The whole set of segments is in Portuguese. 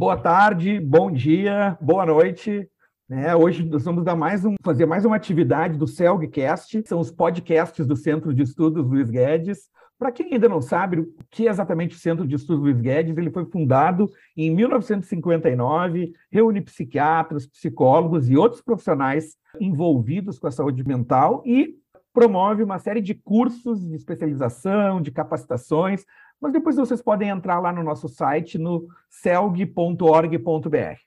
boa tarde, bom dia, boa noite. É, hoje nós vamos dar mais um, fazer mais uma atividade do CELGcast, são os podcasts do Centro de Estudos Luiz Guedes. Para quem ainda não sabe o que é exatamente o Centro de Estudos Luiz Guedes, ele foi fundado em 1959, reúne psiquiatras, psicólogos e outros profissionais envolvidos com a saúde mental e promove uma série de cursos de especialização, de capacitações, mas depois vocês podem entrar lá no nosso site no celg.org.br.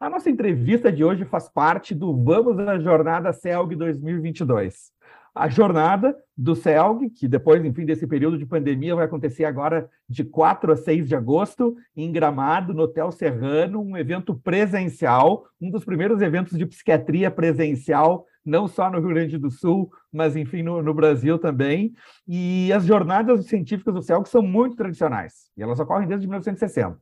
A nossa entrevista de hoje faz parte do Vamos à Jornada CELG 2022. A jornada do CELG, que depois, enfim, desse período de pandemia, vai acontecer agora de 4 a 6 de agosto, em Gramado, no Hotel Serrano, um evento presencial, um dos primeiros eventos de psiquiatria presencial, não só no Rio Grande do Sul, mas, enfim, no, no Brasil também. E as jornadas científicas do CELG são muito tradicionais, e elas ocorrem desde 1960.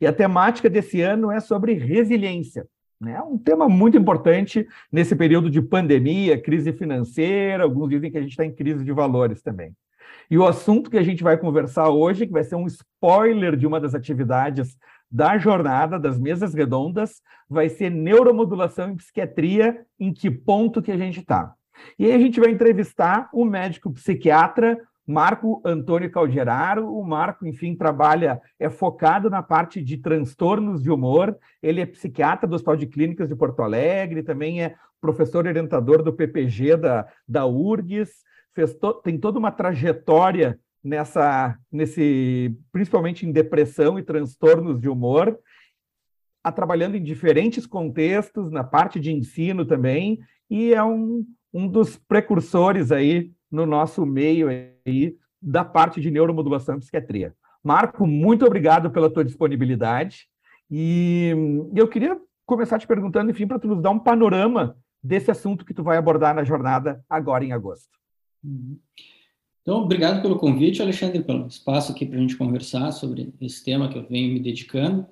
E a temática desse ano é sobre resiliência. É um tema muito importante nesse período de pandemia, crise financeira, alguns dizem que a gente está em crise de valores também. E o assunto que a gente vai conversar hoje, que vai ser um spoiler de uma das atividades da jornada das mesas redondas, vai ser neuromodulação em psiquiatria, em que ponto que a gente está. E aí a gente vai entrevistar o médico psiquiatra Marco Antônio Calderaro, o Marco, enfim, trabalha, é focado na parte de transtornos de humor, ele é psiquiatra do Hospital de Clínicas de Porto Alegre, também é professor orientador do PPG da, da URGS, to, tem toda uma trajetória nessa, nesse, principalmente em depressão e transtornos de humor, a, trabalhando em diferentes contextos, na parte de ensino também, e é um, um dos precursores aí no nosso meio aí da parte de neuromodulação e psiquiatria. Marco, muito obrigado pela tua disponibilidade. E eu queria começar te perguntando, enfim, para tu nos dar um panorama desse assunto que tu vai abordar na jornada agora em agosto. Uhum. Então, obrigado pelo convite, Alexandre, pelo espaço aqui para a gente conversar sobre esse tema que eu venho me dedicando.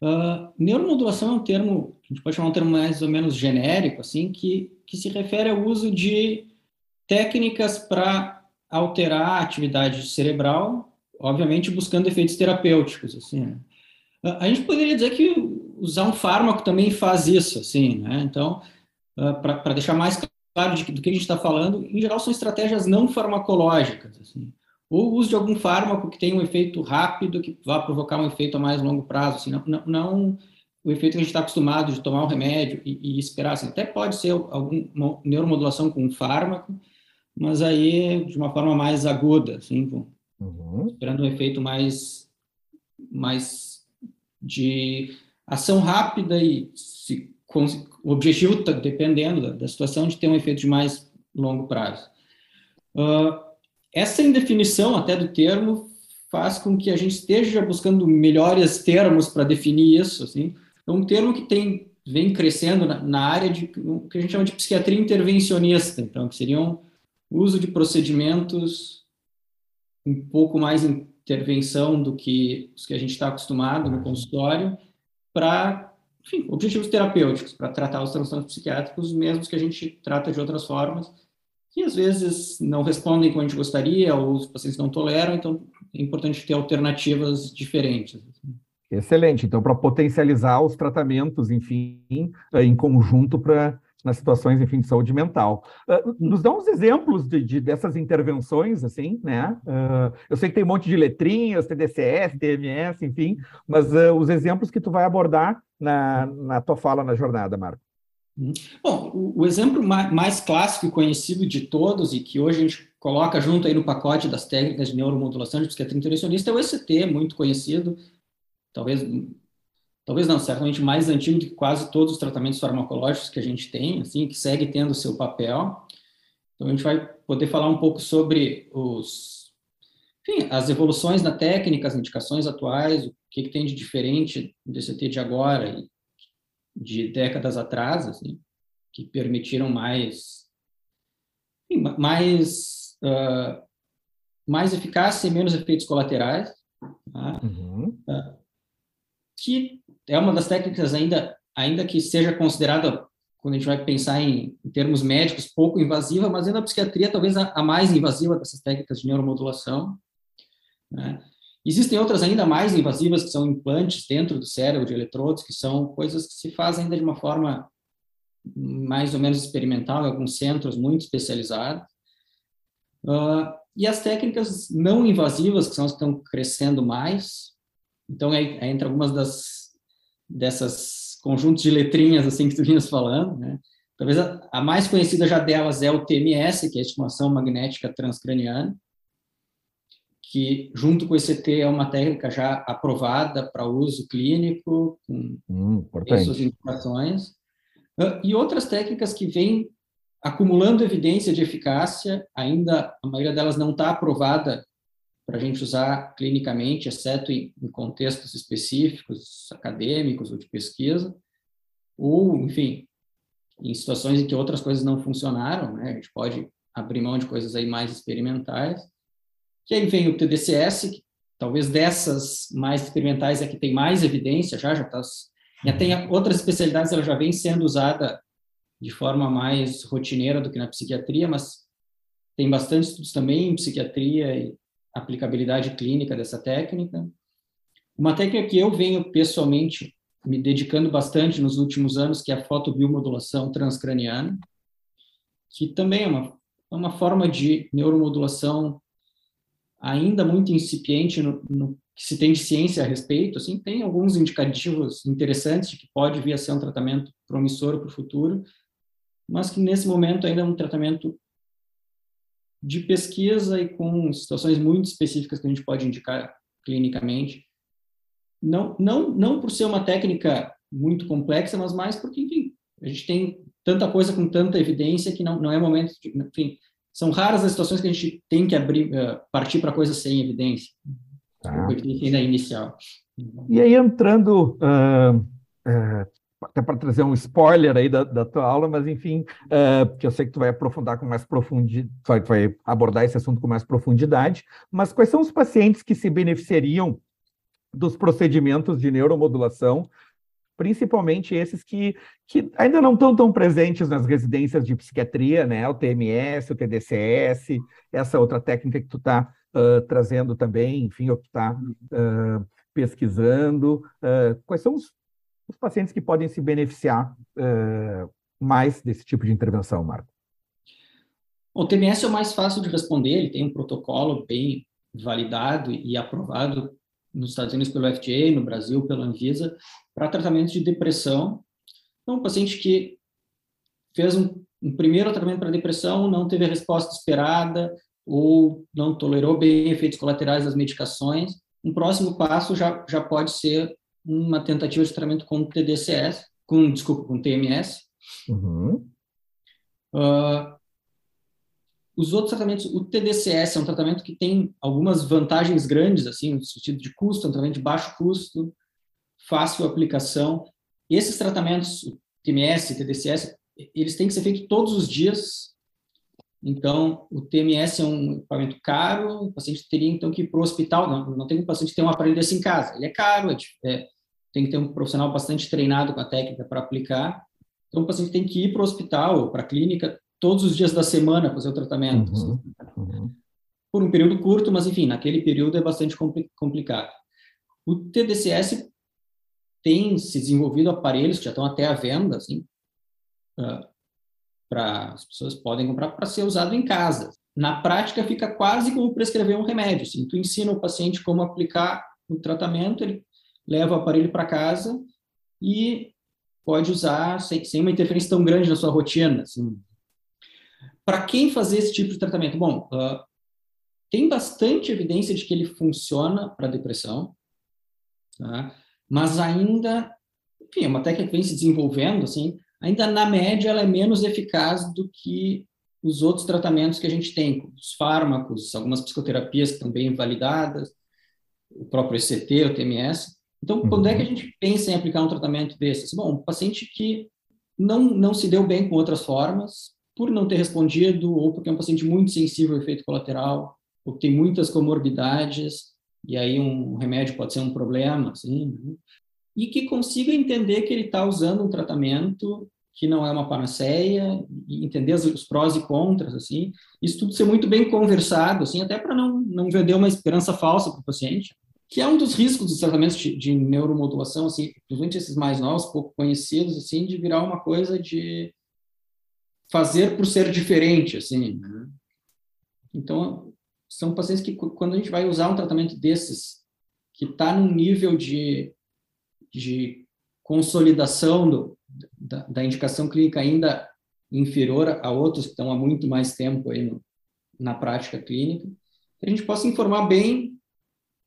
Uh, neuromodulação é um termo, a gente pode chamar um termo mais ou menos genérico, assim, que, que se refere ao uso de técnicas para alterar a atividade cerebral, obviamente buscando efeitos terapêuticos, assim. Né? A gente poderia dizer que usar um fármaco também faz isso, assim, né? Então, ah, para deixar mais claro de, do que a gente está falando, em geral são estratégias não farmacológicas, assim. Ou o uso de algum fármaco que tenha um efeito rápido, que vá provocar um efeito a mais longo prazo, assim, não, não, não o efeito que a gente está acostumado de tomar um remédio e, e esperar, assim, até pode ser alguma neuromodulação com um fármaco, mas aí de uma forma mais aguda, assim, uhum. esperando um efeito mais, mais de ação rápida e se, com, o objetivo, tá, dependendo da, da, situação, de ter um efeito de mais longo prazo. Uh, essa indefinição até do termo faz com que a gente esteja buscando melhores termos para definir isso, assim. É um termo que tem vem crescendo na, na área de o que a gente chama de psiquiatria intervencionista, então que seriam uso de procedimentos um pouco mais intervenção do que os que a gente está acostumado no consultório para objetivos terapêuticos, para tratar os transtornos psiquiátricos, mesmos que a gente trata de outras formas, que às vezes não respondem como a gente gostaria, ou os pacientes não toleram, então é importante ter alternativas diferentes. Excelente. Então, para potencializar os tratamentos, enfim, em conjunto para nas situações, enfim, de saúde mental. Uh, nos dá uns exemplos de, de, dessas intervenções, assim, né? Uh, eu sei que tem um monte de letrinhas, TDCS, TMS, enfim, mas uh, os exemplos que tu vai abordar na, na tua fala na jornada, Marco. Uhum. Bom, o, o exemplo mais, clássico e conhecido de todos e que hoje a gente coloca junto aí no pacote das técnicas de neuromodulação de psiquiatria intervencionista é o ECT, muito conhecido, talvez talvez não, certamente mais antigo do que quase todos os tratamentos farmacológicos que a gente tem, assim, que segue tendo o seu papel. Então, a gente vai poder falar um pouco sobre os, enfim, as evoluções na técnica, as indicações atuais, o que, que tem de diferente do DCT de agora e de décadas atrás, assim, que permitiram mais, enfim, mais, uh, mais eficácia e menos efeitos colaterais. Tá? Uhum. Uh, que é uma das técnicas ainda, ainda que seja considerada, quando a gente vai pensar em, em termos médicos, pouco invasiva, mas ainda a psiquiatria talvez a, a mais invasiva dessas técnicas de neuromodulação. Né? Existem outras ainda mais invasivas, que são implantes dentro do cérebro de eletrodos, que são coisas que se fazem ainda de uma forma mais ou menos experimental, em alguns centros muito especializados. Uh, e as técnicas não invasivas, que são as que estão crescendo mais. Então, aí, aí entra algumas das, dessas conjuntos de letrinhas assim que tu vinhas falando, né? Talvez a, a, mais conhecida já delas é o TMS, que é a estimulação magnética transcraniana, que junto com o ECT é uma técnica já aprovada para uso clínico, com hum, suas indicações. Ah, e outras técnicas que vêm acumulando evidência de eficácia, ainda a maioria delas não está aprovada para a gente usar clinicamente, exceto em, em, contextos específicos, acadêmicos ou de pesquisa, ou, enfim, em situações em que outras coisas não funcionaram, né? a gente pode abrir mão de coisas aí mais experimentais. Que aí vem o TDCS, que talvez dessas mais experimentais é que tem mais evidência, já já está já tem outras especialidades, ela já vem sendo usada de forma mais rotineira do que na psiquiatria, mas tem bastante estudos também em psiquiatria e aplicabilidade clínica dessa técnica. Uma técnica que eu venho pessoalmente me dedicando bastante nos últimos anos, que é a fotobiomodulação transcraniana, que também é uma, é uma forma de neuromodulação ainda muito incipiente no, no que se tem de ciência a respeito, assim, tem alguns indicativos interessantes de que pode vir a ser um tratamento promissor para o futuro, mas que nesse momento ainda é um tratamento de pesquisa e com situações muito específicas que a gente pode indicar clinicamente. Não, não, não por ser uma técnica muito complexa, mas mais porque, enfim, a gente tem tanta coisa com tanta evidência que não, não é momento de, enfim, são raras as situações que a gente tem que abrir, uh, partir para coisas sem evidência. Tá. Ainda inicial. E aí, entrando, uh, uh, até para trazer um spoiler aí da, da tua aula, mas enfim, uh, que eu sei que tu vai aprofundar com mais profundidade, vai abordar esse assunto com mais profundidade, mas quais são os pacientes que se beneficiariam dos procedimentos de neuromodulação principalmente esses que, que ainda não estão tão presentes nas residências de psiquiatria, né? O TMS, o TDCS, essa outra técnica que tu está uh, trazendo também, enfim, ou que está uh, pesquisando. Uh, quais são os, os, pacientes que podem se beneficiar mais desse tipo de intervenção, Marco? O TMS é o mais fácil de responder, ele tem um protocolo bem validado e aprovado nos Estados Unidos pelo FDA, no Brasil pela Anvisa, para tratamento de depressão. Então, um paciente que fez um, um primeiro tratamento para depressão, não teve a resposta esperada, ou não tolerou bem efeitos colaterais das medicações, um próximo passo já, já pode ser uma tentativa de tratamento com TDCS, com, desculpa, com TMS. Uhum. Uh, os outros tratamentos, o TDCS é um tratamento que tem algumas vantagens grandes, assim, no sentido de custo, é um tratamento de baixo custo, fácil aplicação. Esses tratamentos, TMS, TDCS, eles têm que ser feitos todos os dias. Então, o TMS é um equipamento caro, o paciente teria então que ir para o hospital. Não, não tem um paciente que tem um aparelho desse em casa. Ele é caro, é, é, tem que ter um profissional bastante treinado com a técnica para aplicar. Então, o paciente tem que ir para o hospital, para a clínica, todos os dias da semana fazer o tratamento. Uhum, assim. uhum. Por um período curto, mas enfim, naquele período é bastante complicado. O TDCS tem se desenvolvido aparelhos que já estão até à venda, assim, uh, para as pessoas podem comprar para ser usado em casa. Na prática, fica quase como prescrever um remédio. Assim, tu ensina o paciente como aplicar o tratamento, ele leva o aparelho para casa e pode usar sem, sem uma interferência tão grande na sua rotina. Assim, para quem fazer esse tipo de tratamento? Bom, uh, tem bastante evidência de que ele funciona para depressão, tá? mas ainda, enfim, é uma técnica que vem se desenvolvendo, assim, ainda na média ela é menos eficaz do que os outros tratamentos que a gente tem, os fármacos, algumas psicoterapias que bem validadas, o próprio ECT, o TMS. Então, uhum. quando é que a uhum. gente pensa em aplicar um tratamento desses? Bom, um paciente que não, não se deu bem com outras formas, por não ter respondido, ou porque é um paciente muito sensível ao efeito colateral, ou que tem muitas comorbidades, e aí um remédio pode ser um problema, assim, né? e que consiga entender que ele está usando um tratamento que não é uma panaceia, e entender os prós e contras, assim, isso tudo ser muito bem conversado, assim, até para não, não vender uma esperança falsa para o paciente. que é um dos riscos dos tratamentos de, de neuromodulação, assim, principalmente esses mais novos, pouco conhecidos, assim, de virar uma coisa de fazer por ser diferente, assim. Né? Então, são pacientes que, quando a gente vai usar um tratamento desses, que está num nível de, de consolidação do, da, da, indicação clínica ainda inferior a outros que estão há muito mais tempo aí no, na prática clínica, que a gente possa informar bem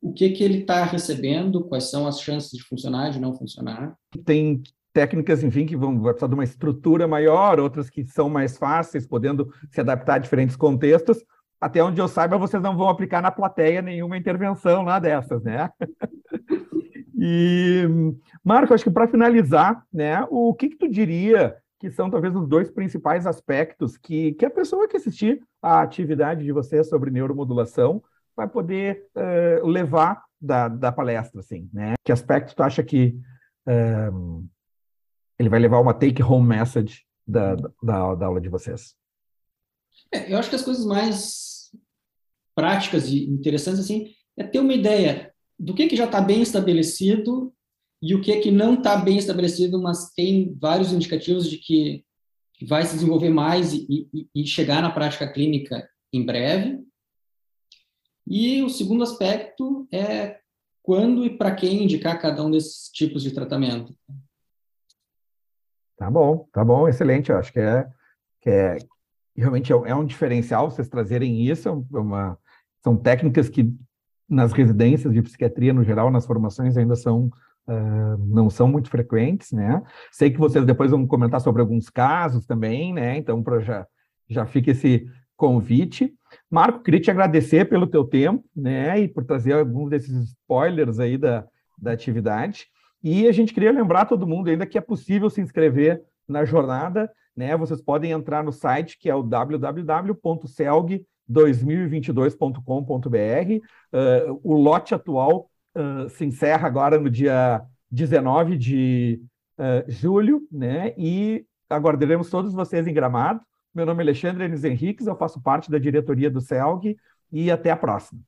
o que, que ele está recebendo, quais são as chances de funcionar, de não funcionar. Tem técnicas, enfim, que vão precisar de uma estrutura maior, outras que são mais fáceis, podendo se adaptar a diferentes contextos. Até onde eu saiba, vocês não vão aplicar na plateia nenhuma intervenção lá dessas, né? e, Marco, acho que para finalizar, né, o que, que tu diria que são talvez os dois principais aspectos que, que a pessoa que assistir à atividade de vocês sobre neuromodulação vai poder uh, levar da, da palestra, assim, né? Que aspecto tu acha que uh, ele vai levar uma take-home message da, da, da, aula de vocês? É, eu acho que as coisas mais práticas e interessantes, assim, é ter uma ideia do que, que já está bem estabelecido e o que, que não está bem estabelecido, mas tem vários indicativos de que vai se desenvolver mais e, e, e chegar na prática clínica em breve. E o segundo aspecto é quando e para quem indicar cada um desses tipos de tratamento. Tá bom, tá bom, excelente. Eu acho que é, que é realmente é, é um diferencial vocês trazerem isso. É uma, são técnicas que nas residências de psiquiatria no geral, nas formações ainda são uh, não são muito frequentes, né? Sei que vocês depois vão comentar sobre alguns casos também, né? Então já já fica esse convite. Marco, queria te agradecer pelo teu tempo, né, e por trazer alguns desses spoilers aí da, da atividade. E a gente queria lembrar todo mundo ainda que é possível se inscrever na jornada, né? Vocês podem entrar no site que é o www.celg2022.com.br. Uh, o lote atual uh, se encerra agora no dia 19 de uh, julho, né? E aguardaremos todos vocês em Gramado. Meu nome é Alexandre Enes Henriques, eu faço parte da diretoria do CELG e até a próxima.